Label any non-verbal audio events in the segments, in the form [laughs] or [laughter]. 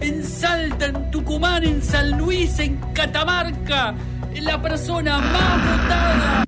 en Salta, en Tucumán, en San Luis, en Catamarca, la persona más votada.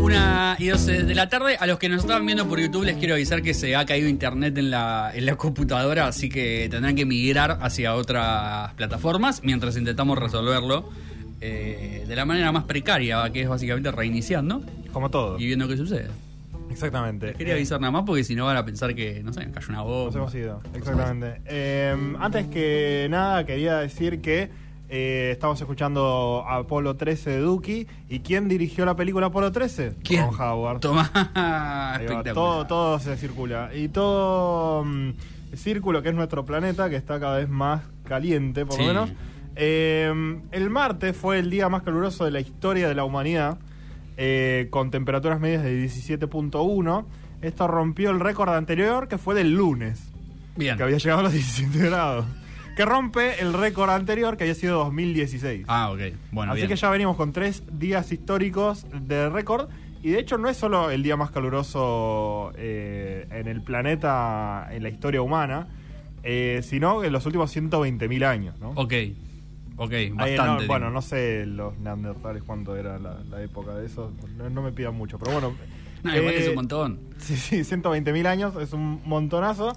Una y 12 de la tarde. A los que nos estaban viendo por YouTube les quiero avisar que se ha caído internet en la, en la computadora, así que tendrán que migrar hacia otras plataformas mientras intentamos resolverlo eh, de la manera más precaria, que es básicamente reiniciando. Como todo. Y viendo qué sucede. Exactamente. Quería avisar nada más porque si no van a pensar que, no sé, cayó una voz. Nos hemos ido, exactamente. Eh, antes que nada, quería decir que eh, estamos escuchando Apolo 13 de Duki. ¿Y quién dirigió la película Apolo 13? ¿Quién? Ron Howard. Toma. [laughs] [laughs] todo, todo se circula. Y todo mm, el círculo que es nuestro planeta, que está cada vez más caliente, por Sí. lo menos. Eh, el martes fue el día más caluroso de la historia de la humanidad, eh, con temperaturas medias de 17.1. Esto rompió el récord anterior, que fue del lunes, Bien. que había llegado a los [laughs] 17 grados. Que rompe el récord anterior, que había sido 2016. Ah, ok. Bueno, Así bien. que ya venimos con tres días históricos de récord. Y de hecho no es solo el día más caluroso eh, en el planeta, en la historia humana, eh, sino en los últimos 120.000 años. ¿no? Ok. Ok, Ahí, bastante. no, bueno, no sé los neandertales cuánto era la, la época de eso. No, no me pidan mucho, pero bueno. No, igual eh, es un montón. Sí, sí, [laughs] 120.000 años, es un montonazo.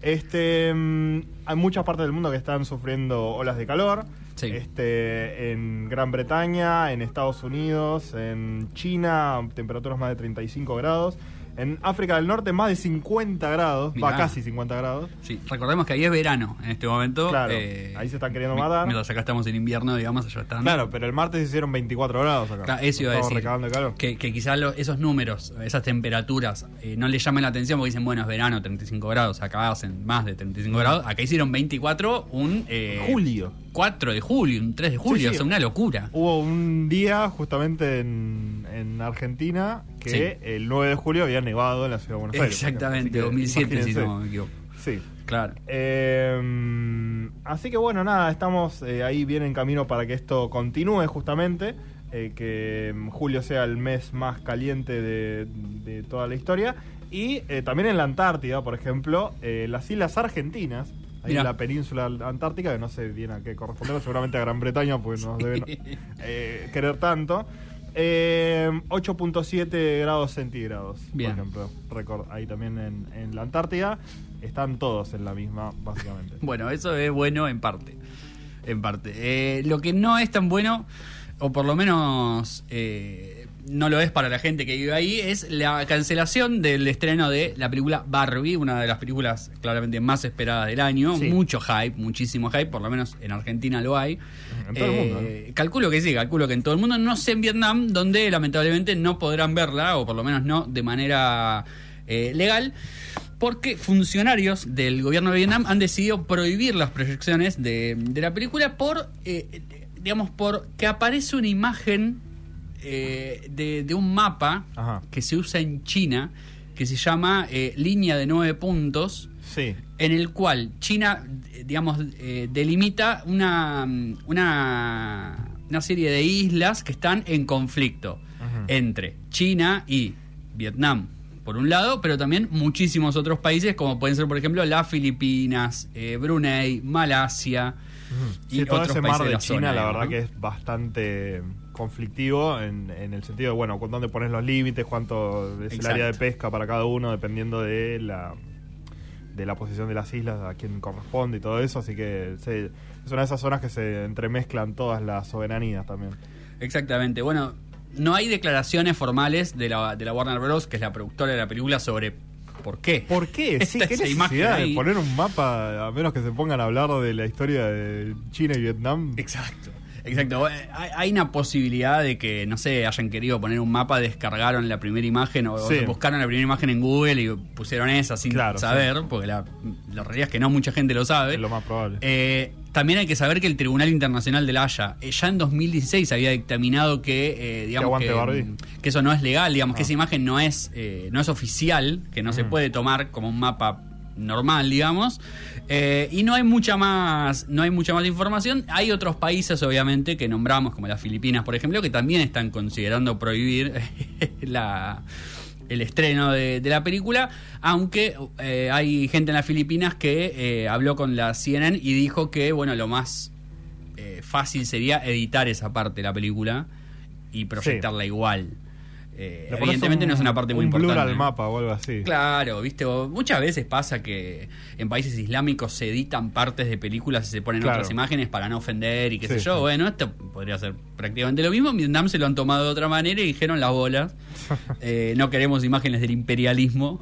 Este, mm, hay muchas partes del mundo que están sufriendo olas de calor. Sí. Este, en Gran Bretaña, en Estados Unidos, en China, temperaturas más de 35 grados. En África del Norte, más de 50 grados. Va, casi 50 grados. Sí, recordemos que ahí es verano en este momento. Claro, eh, ahí se están queriendo matar. Mientras acá estamos en invierno, digamos, allá están. Claro, pero el martes hicieron 24 grados acá. Claro, eso iba a decir. calor. Que, que quizás esos números, esas temperaturas, eh, no les llamen la atención porque dicen, bueno, es verano, 35 grados. Acá hacen más de 35 grados. Acá hicieron 24 un. eh, Julio. 4 de julio, un 3 de julio. Sí, sí. O sea, una locura. Hubo un día justamente en, en Argentina que Sí. el 9 de julio había nevado en la ciudad de Buenos Aires. Exactamente, que 2007, si no me equivoco. Sí. Claro. Eh, así que bueno, nada, estamos eh, ahí bien en camino para que esto continúe justamente. eh, que mm, julio sea el mes más caliente de, de toda la historia. Y eh, también en la Antártida, por ejemplo, las islas argentinas, ahí en la península antártica, que no sé bien a qué corresponde, seguramente a Gran Bretaña, pues nos deben eh, querer tanto. Eh, 8.7 grados centígrados, Bien. por ejemplo. Récord ahí también en, en la Antártida. Están todos en la misma, básicamente. [laughs] Bueno, eso es bueno en parte. En parte. Eh, lo que no es tan bueno, o por lo menos eh, no lo es para la gente que vive ahí, es la cancelación del estreno de la película Barbie, una de las películas claramente más esperadas del año. Sí. Mucho hype, muchísimo hype, por lo menos en Argentina lo hay. En todo el mundo, Eh, Calculo que sí, calculo que en todo el mundo, no sé en Vietnam, donde lamentablemente no podrán verla, o por lo menos no de manera eh, legal, porque funcionarios del gobierno de Vietnam han decidido prohibir las proyecciones de, de la película por, eh, digamos, por que aparece una imagen eh, de, de un mapa Ajá. que se usa en China, que se llama eh, línea de nueve puntos, Sí. en el cual China, digamos, eh, delimita una, una, una serie de islas que están en conflicto entre China y Vietnam, por un lado, pero también muchísimos otros países, como pueden ser, por ejemplo, las Filipinas, eh, Brunei, Malasia y Sí, todo otros ese países mar de la China, zona, la verdad ¿no? que es bastante conflictivo en, en el sentido de, bueno, con dónde pones los límites, cuánto es el área de pesca para cada uno, dependiendo de la de la posición de las islas, a quién corresponde y todo eso, así que se- es una de esas zonas que se entremezclan todas las soberanías también. Exactamente. Bueno, no hay declaraciones formales de la, de la Warner Bros., que es la productora de la película, sobre por qué. ¿Por qué? [laughs] Sí, ¿Qué necesidad de poner un mapa, a menos que se pongan a hablar de la historia de China y Vietnam? Exacto. Exacto. Eh, hay, una posibilidad de que, no sé, hayan querido poner un mapa, descargaron la primera imagen o, o Sí. buscaron la primera imagen en Google y pusieron esa sin Claro, saber, porque la, la realidad es que no mucha gente lo sabe. Es lo más probable. Eh, también hay que saber que el Tribunal Internacional de la Haya eh, ya en 2016 había dictaminado que, eh, digamos que, eso no es legal, digamos que Ah. esa imagen no es eh, no es oficial, que no se Mm. puede tomar como un mapa normal, digamos. Eh, y no hay mucha más no hay mucha más información. Hay otros países, obviamente, que nombramos como las Filipinas, por ejemplo, que también están considerando prohibir [laughs] la el estreno de, de la película, aunque eh, hay gente en las Filipinas que eh, habló con la CNN y dijo que, bueno, lo más eh, fácil sería editar esa parte de la película y proyectarla igual. Eh, evidentemente un- no es una parte muy un blur importante. al mapa o algo así. Claro, viste, o muchas veces pasa que en países islámicos se editan partes de películas y se ponen Claro. otras imágenes para no ofender y qué Sí, sé yo. sí. Bueno, esto podría ser prácticamente lo mismo. Vietnam se lo han tomado de otra manera y dijeron las bolas. [laughs] Eh, no queremos imágenes del imperialismo.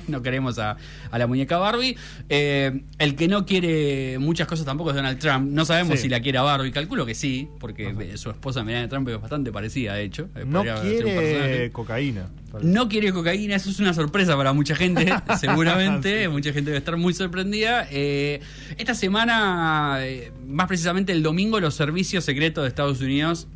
[laughs] No queremos a, a la muñeca Barbie. Eh, el que no quiere muchas cosas tampoco es Donald Trump. No sabemos Sí. si la quiere a Barbie. Calculo que sí, porque su esposa Melania Trump es bastante parecida, de hecho. Eh, No quiere cocaína. No quiere cocaína, eso es una sorpresa para mucha gente, [laughs] seguramente. Mucha gente debe estar muy sorprendida. Eh, esta semana, más precisamente el domingo, los servicios secretos de Estados Unidos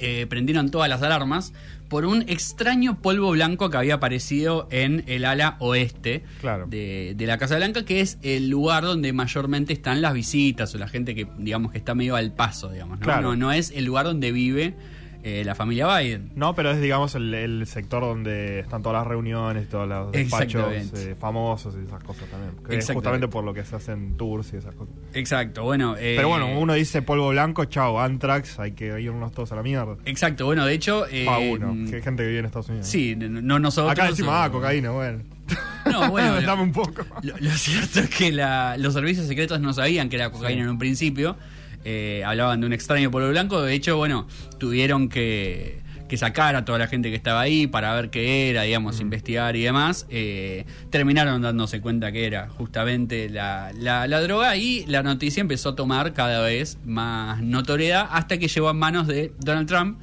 eh, prendieron todas las alarmas por un extraño polvo blanco que había aparecido en el ala oeste Claro. de, de la Casa Blanca, que es el lugar donde mayormente están las visitas o la gente que, digamos, que está medio al paso, digamos. ¿no? Claro. No, no es el lugar donde vive eh, la familia Biden. No, pero es, digamos, el, el sector donde están todas las reuniones, todos los despachos eh, famosos y esas cosas también. Que es justamente por lo que se hacen tours y esas cosas. Exacto, bueno. eh, Pero bueno, uno dice polvo blanco, chao, Antrax, hay que irnos todos a la mierda. Exacto, bueno, de hecho. eh, Pa' uno, que hay gente que vive en Estados Unidos. Sí, no no nosotros. Acá decimos, ah, cocaína, bueno. [laughs] No, bueno, [laughs] Dame un poco. Lo, lo cierto es que la- los servicios secretos no sabían que era cocaína Sí. en un principio. Eh, hablaban de un extraño polvo blanco. De hecho, bueno, tuvieron que, que sacar a toda la gente que estaba ahí para ver qué era, digamos, investigar y demás. Eh, terminaron dándose cuenta que era justamente la, la- la droga y la noticia empezó a tomar cada vez más notoriedad hasta que llegó a manos de Donald Trump.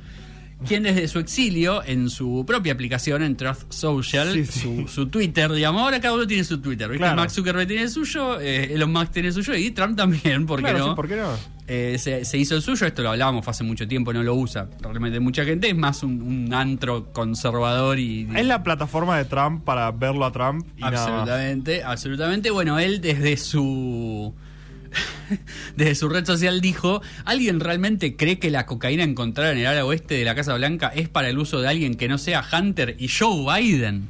Quien desde su exilio, en su propia aplicación, en Truth Social, Sí, sí. Su, su Twitter, digamos, ahora cada uno tiene su Twitter, ¿viste? Claro. Mark Zuckerberg tiene el suyo, eh, Elon Musk tiene el suyo y Trump también, ¿por qué Claro, no? sí, ¿por qué no? Eh, se, se hizo el suyo, esto lo hablábamos hace mucho tiempo, no lo usa realmente mucha gente, es más un, un antro conservador y... Es la plataforma de Trump para verlo a Trump y nada más. Absolutamente, absolutamente. Bueno, él desde su [laughs] desde su red social dijo, ¿alguien realmente cree que la cocaína encontrada en el área oeste de la Casa Blanca es para el uso de alguien que no sea Hunter y Joe Biden?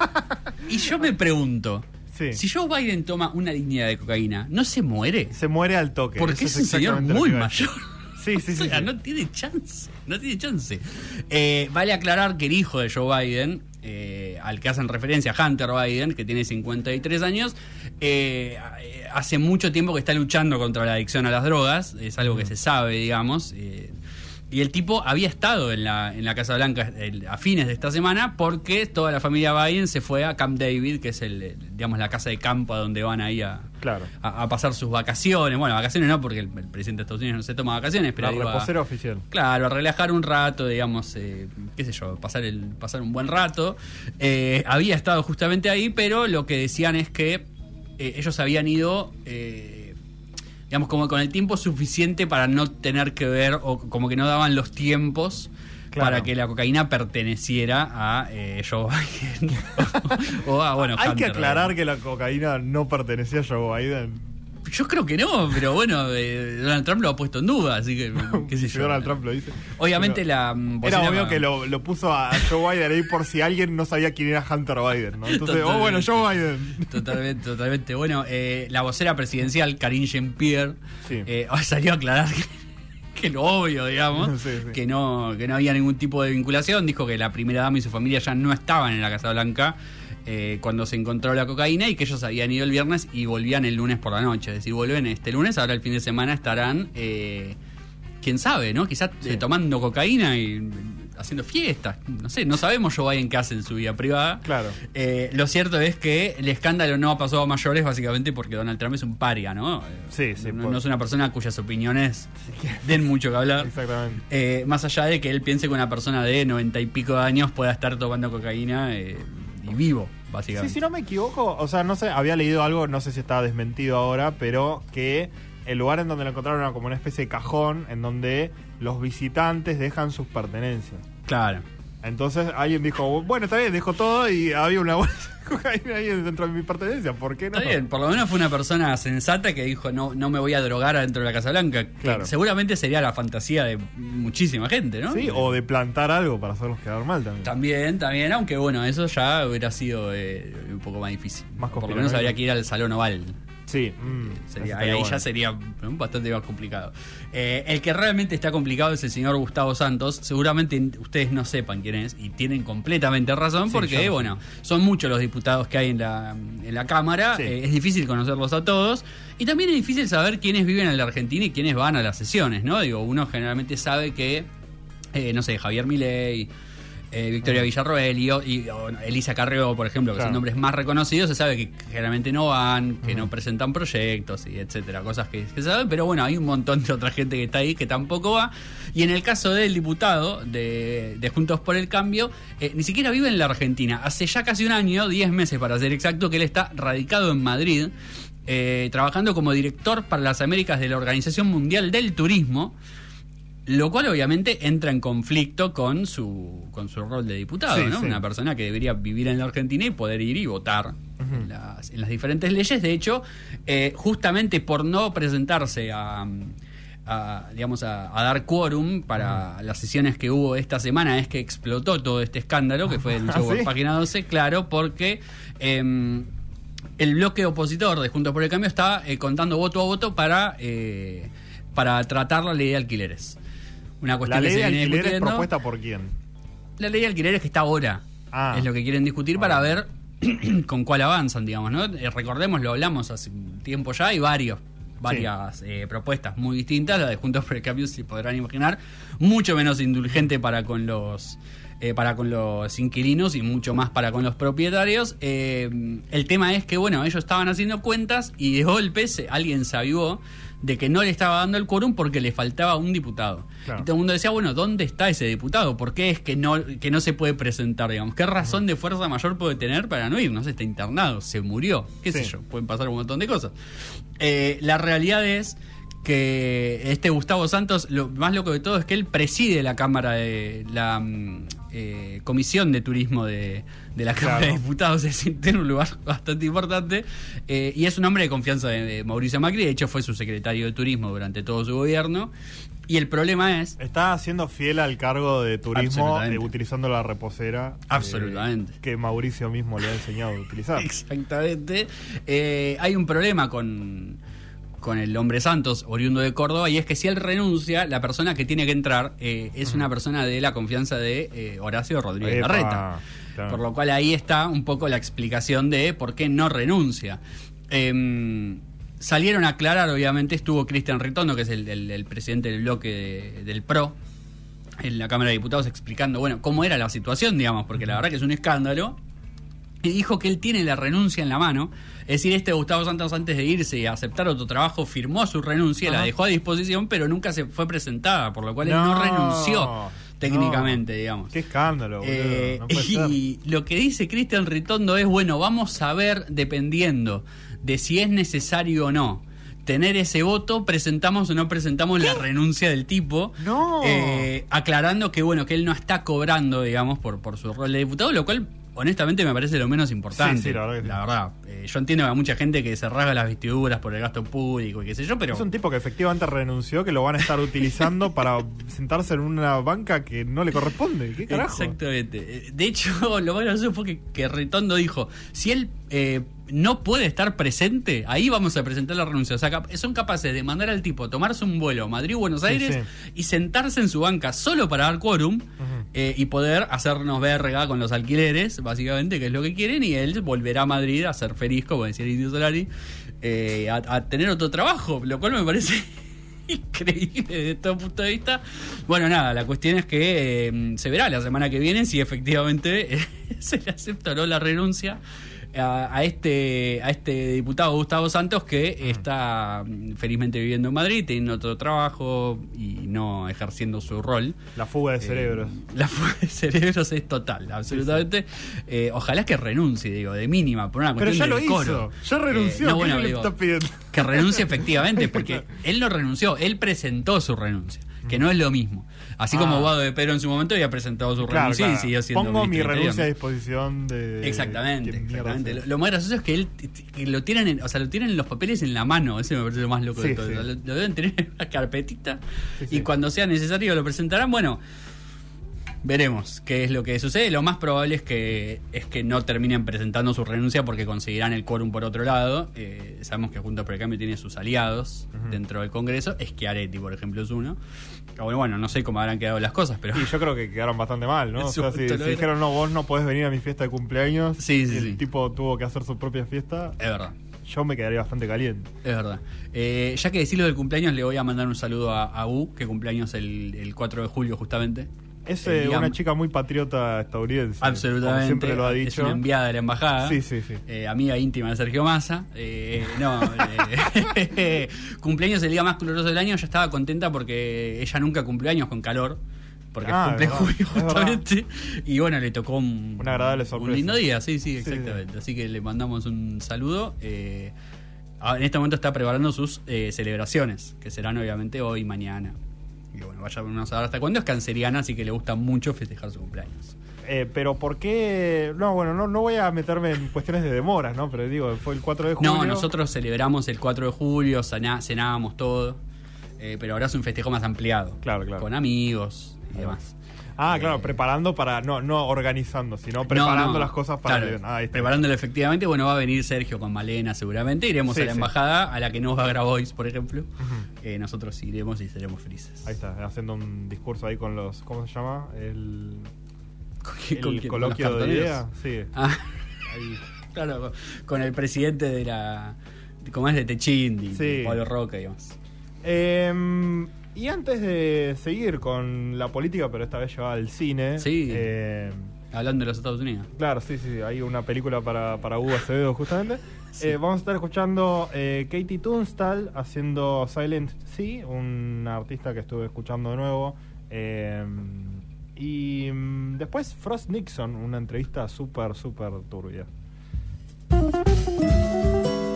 [laughs] y yo me pregunto, Sí. si Joe Biden toma una línea de cocaína, ¿no se muere? Se muere al toque. Porque Eso es un señor muy mayor. Sí, sí, [laughs] sí. O sea, sí. no tiene chance. No tiene chance. Eh, vale aclarar que el hijo de Joe Biden, eh, al que hacen referencia, Hunter Biden, que tiene 53 años, eh, hace mucho tiempo que está luchando contra la adicción a las drogas. Es algo que se sabe, digamos. Eh, y el tipo había estado en la, en la Casa Blanca el- a fines de esta semana porque toda la familia Biden se fue a Camp David, que es el, el, digamos la casa de campo a donde van ahí a, Claro. a, a pasar sus vacaciones. Bueno, vacaciones no, porque el, el presidente de Estados Unidos no se toma vacaciones, pero La reposera oficial. Claro, a relajar un rato, digamos, eh, qué sé yo, pasar, el, pasar un buen rato. Eh, había estado justamente ahí, pero lo que decían es que eh, ellos habían ido, eh, digamos, como con el tiempo suficiente para no tener que ver, o como que no daban los tiempos. Claro. Para que la cocaína perteneciera a eh, Joe Biden [laughs] o, o a, bueno, Hay que aclarar que la cocaína no pertenecía a Joe Biden. Yo creo que no, pero bueno, eh, Donald Trump lo ha puesto en duda, así que, [laughs] qué sé Si yo. Donald Trump lo dice. Obviamente Pero la mm, Era obvio que lo, lo puso a Joe Biden ahí por si alguien no sabía quién era Hunter Biden, ¿no? Entonces, oh, bueno, Joe Biden. Totalmente, totalmente. Bueno, eh, la vocera presidencial, Karine Jean-Pierre, Sí. eh, [laughs] salió a aclarar que, que lo obvio, digamos, Sí, sí. Que, no, que no había ningún tipo de vinculación. Dijo que la primera dama y su familia ya no estaban en la Casa Blanca eh, cuando se encontró la cocaína y que ellos habían ido el viernes y volvían el lunes por la noche. Es decir, vuelven este lunes, ahora el fin de semana estarán, eh, quién sabe, ¿no? Quizás Sí. eh, tomando cocaína y haciendo fiestas. No sé, no sabemos Joe Biden qué hace en su vida privada. Claro. Eh, lo cierto es que el escándalo no ha pasado a mayores básicamente porque Donald Trump es un paria, ¿no? Sí, sí, No, por- no es una persona cuyas opiniones den mucho que hablar. Exactamente. Eh, más allá de que él piense que una persona de noventa y pico de años pueda estar tomando cocaína eh, y vivo, Sí, básicamente. si no me equivoco, o sea, no sé, había leído algo, no sé si está desmentido ahora, pero que el lugar en donde lo encontraron era como una especie de cajón en donde los visitantes dejan sus pertenencias. Claro. Entonces alguien dijo, bueno, está bien, dejo todo y había una bolsa de [laughs] cocaína ahí dentro de mi pertenencia, ¿por qué no? Está bien, por lo menos fue una persona sensata que dijo no, no me voy a drogar adentro de la Casa Blanca. Claro. seguramente sería la fantasía de muchísima gente, ¿no? Sí, o de plantar algo para hacerlos quedar mal también. También, también, aunque bueno, eso ya hubiera sido eh, un poco más difícil. Más Por lo menos habría que ir al Salón Oval. Sí, mm, Sería- ahí bueno. ya sería bastante más complicado. Eh, el que realmente está complicado es el señor Gustavo Santos. Seguramente ustedes no sepan quién es y tienen completamente razón Sí, yo porque, no bueno, son muchos los diputados que hay en la, en la Cámara. Sí. Eh, es difícil conocerlos a todos. Y también es difícil saber quiénes viven en la Argentina y quiénes van a las sesiones, ¿no? Digo, uno generalmente sabe que, eh, no sé, Javier Milei. Eh, Victoria Villarroel y, Elisa Carrió, por ejemplo, que Claro. son nombres más reconocidos, se sabe que generalmente no van, que no presentan proyectos y etcétera, cosas que, que se saben, pero bueno, hay un montón de otra gente que está ahí que tampoco va. Y en el caso del diputado de, de Juntos por el Cambio, eh, ni siquiera vive en la Argentina. Hace ya casi un año, 10 meses para ser exacto, que él está radicado en Madrid, eh, trabajando como director para las Américas de la Organización Mundial del Turismo. Lo cual obviamente entra en conflicto con su, con su rol de diputado, Sí, ¿no? sí. Una persona que debería vivir en la Argentina y poder ir y votar en, las, en las diferentes leyes. De hecho, eh, justamente por no presentarse a, a, digamos, a, a dar quórum para las sesiones que hubo esta semana es que explotó todo este escándalo que fue denunciado ¿Ah, por sí? Página 12, claro, porque... em, el bloque opositor de Juntos por el Cambio está eh, contando voto a voto para, eh, para tratar la ley de alquileres. Una La cuestión ley que de se viene alquiler es discutiendo. propuesta por quién. La ley de alquileres que está ahora. Ah. Es lo que quieren discutir Ah. para ver [clears throat] con cuál avanzan, digamos, ¿no? Eh, recordemos, lo hablamos hace tiempo ya, hay varios, varias eh, propuestas muy distintas, la de Juntos por el Cambio, si podrán imaginar, mucho menos indulgente para con los eh, para con los inquilinos y mucho más para con los propietarios. Eh, el tema es que, bueno, ellos estaban haciendo cuentas y de golpe se- alguien se avivó de que no le estaba dando el quórum porque le faltaba un diputado. Claro. Y todo el mundo decía, bueno, ¿dónde está ese diputado? ¿Por qué es que no, que no se puede presentar, digamos? ¿Qué razón de fuerza mayor puede tener para no ir? No sé, está internado, se murió, qué sé yo, pueden pasar un montón de cosas. Eh, la realidad es que este Gustavo Santos, lo más loco de todo es que él preside la Cámara de la mm, eh, Comisión de Turismo de, de la Cámara Claro. de Diputados, [laughs] es decir, tiene un lugar bastante importante eh, y es un hombre de confianza de, de Mauricio Macri, de hecho fue su secretario de Turismo durante todo su gobierno. Y el problema es Está siendo fiel al cargo de turismo eh, utilizando la reposera. Absolutamente. que Mauricio mismo le ha enseñado a utilizar. [laughs] Exactamente. Hay un problema con, con el hombre Santos, oriundo de Córdoba, y es que si él renuncia, la persona que tiene que entrar eh, es una persona de la confianza de eh, Horacio Rodríguez Epa, Larreta. claro. Por lo cual ahí está un poco la explicación de por qué no renuncia. Em, salieron a aclarar, obviamente, estuvo Cristian Ritondo, que es el, el- el presidente del bloque de- del PRO, en la Cámara de Diputados explicando, bueno, cómo era la situación, digamos, porque la verdad que es un escándalo. Y dijo que él tiene la renuncia en la mano. Es decir, este Gustavo Santos antes de irse y aceptar otro trabajo firmó su renuncia, la dejó a disposición, pero nunca se fue presentada, por lo cual él no No, renunció técnicamente, no. digamos. Qué escándalo, boludo. Eh, no [laughs] ser. y lo que dice Cristian Ritondo es, bueno, vamos a ver, dependiendo de si es necesario o no tener ese voto, presentamos o no presentamos la renuncia del tipo. No. Eh, aclarando que, bueno, que él no está cobrando, digamos, por, por su rol de diputado, lo cual, honestamente, me parece lo menos importante. Sí, sí, la verdad que sí. verdad. Eh, yo entiendo que hay mucha gente que se rasga las vestiduras por el gasto público y qué sé yo, pero... Es un tipo que efectivamente renunció, que lo van a estar utilizando [laughs] para sentarse en una banca que no le corresponde. ¿Qué carajo? Exactamente. Eh, De hecho, [laughs] lo más gracioso fue que, que Ritondo dijo, si él eh, no puede estar presente, ahí vamos a presentar la renuncia. O sea, son capaces de mandar al tipo a tomarse un vuelo a Madrid o Buenos Sí, Aires sí. y sentarse en su banca solo para dar quórum eh, y poder hacernos verga con los alquileres, básicamente, que es lo que quieren, y él volverá a Madrid a ser feliz, como decía el Indio Solari, eh, a, a tener otro trabajo, lo cual me parece [laughs] increíble desde todo punto de vista. Bueno, nada, la cuestión es que eh, se verá la semana que viene si efectivamente eh, [laughs] se le acepta o no la renuncia a, a este a este diputado Gustavo Santos que está mm, felizmente viviendo en Madrid, teniendo otro trabajo y no ejerciendo su rol. La fuga de Eh, cerebros. la fuga de cerebros es total, absolutamente. Eh, ojalá que renuncie, digo, de mínima, por una Pero cuestión ya lo hizo. Ya renunció. Eh, no, ¿Qué bueno, le digo, estás pidiendo? que renuncie [laughs] efectivamente, porque [laughs] él no renunció, él presentó su renuncia, que no es lo mismo. Así como. Guado de Pedro en su momento había presentado su Claro, renuncia claro. y siguió siendo Pongo mi renuncia a disposición de. Exactamente, ¿Quién mierda exactamente. Lo, lo más gracioso es que él que lo tienen, en- o sea, lo tienen los papeles en la mano. Eso me parece lo más loco Sí, de todo. sí. Lo, lo deben tener en una carpetita Sí, y cuando sea necesario lo presentarán. Bueno, veremos qué es lo que sucede. Lo más probable es que es que no terminen presentando su renuncia porque conseguirán el quórum por otro lado. Eh, sabemos que Juntos por el Cambio tiene sus aliados dentro del Congreso. Schiaretti, por ejemplo, es uno. Ah, Bueno, bueno, no sé cómo habrán quedado las cosas, pero Y yo creo que quedaron bastante mal, ¿no? [laughs] O sea, si, era. dijeron, no, vos no podés venir a mi fiesta de cumpleaños. Sí, el sí. tipo tuvo que hacer su propia fiesta. es verdad. Yo me quedaría bastante caliente. Es verdad. Eh, ya que decirlo del cumpleaños, le voy a mandar un saludo a, a U, que cumpleaños el, el 4 de julio justamente. Es eh, día- una chica muy patriota estadounidense. Absolutamente. Como siempre lo ha Es dicho. una enviada de la embajada. Sí, sí, sí. Eh, amiga íntima de Sergio Massa. Eh, no, eh, [laughs] cumpleaños el día más caluroso del año. Yo estaba contenta porque ella nunca cumplió años con calor. Porque Ah, cumple es julio es justamente. Y bueno, le tocó un, Una agradable un sorpresa. lindo día. Sí, sí, Sí, exactamente. Así que le mandamos un saludo. Eh, ah, en este momento está preparando sus eh, celebraciones, que serán obviamente hoy y mañana. Y bueno, vaya a saber hasta cuándo. Es canceriana, así que le gusta mucho festejar su cumpleaños. Eh, pero ¿por qué? No, bueno, no, no voy a meterme en cuestiones de demoras, ¿no? Pero digo, fue el 4 de julio. No, nosotros celebramos el 4 de julio, cená- cenábamos todo, eh, pero ahora es un festejo más ampliado. Claro, claro. Con amigos y demás. Ah, claro, preparando para. No, no organizando, sino preparando No, no, las cosas para. claro, el- ah, preparándolo efectivamente, bueno, va a venir Sergio con Malena seguramente, iremos Sí, a la sí. embajada, a la que no va a Grabois, por ejemplo. Eh, nosotros iremos y seremos felices. Ahí está, haciendo un discurso ahí con los. ¿Cómo se llama? El, ¿Con, el con quién? ¿Con coloquio de idea. Sí. Ah, Ahí. [laughs] claro, con- el presidente de la... ¿Cómo es? De Techindi, Sí. Pablo Roca y demás. Eh, y antes de seguir con la política, pero esta vez llevada al cine. Sí. eh, Hablando de los Estados Unidos. Claro, sí, sí, hay una película para, para Hugo Acevedo justamente. Sí. Eh, vamos a estar escuchando eh, Katie Tunstall haciendo Silent Sea, una artista que estuve escuchando de nuevo. Eh, y mm, después Frost Nixon, una entrevista súper, súper turbia.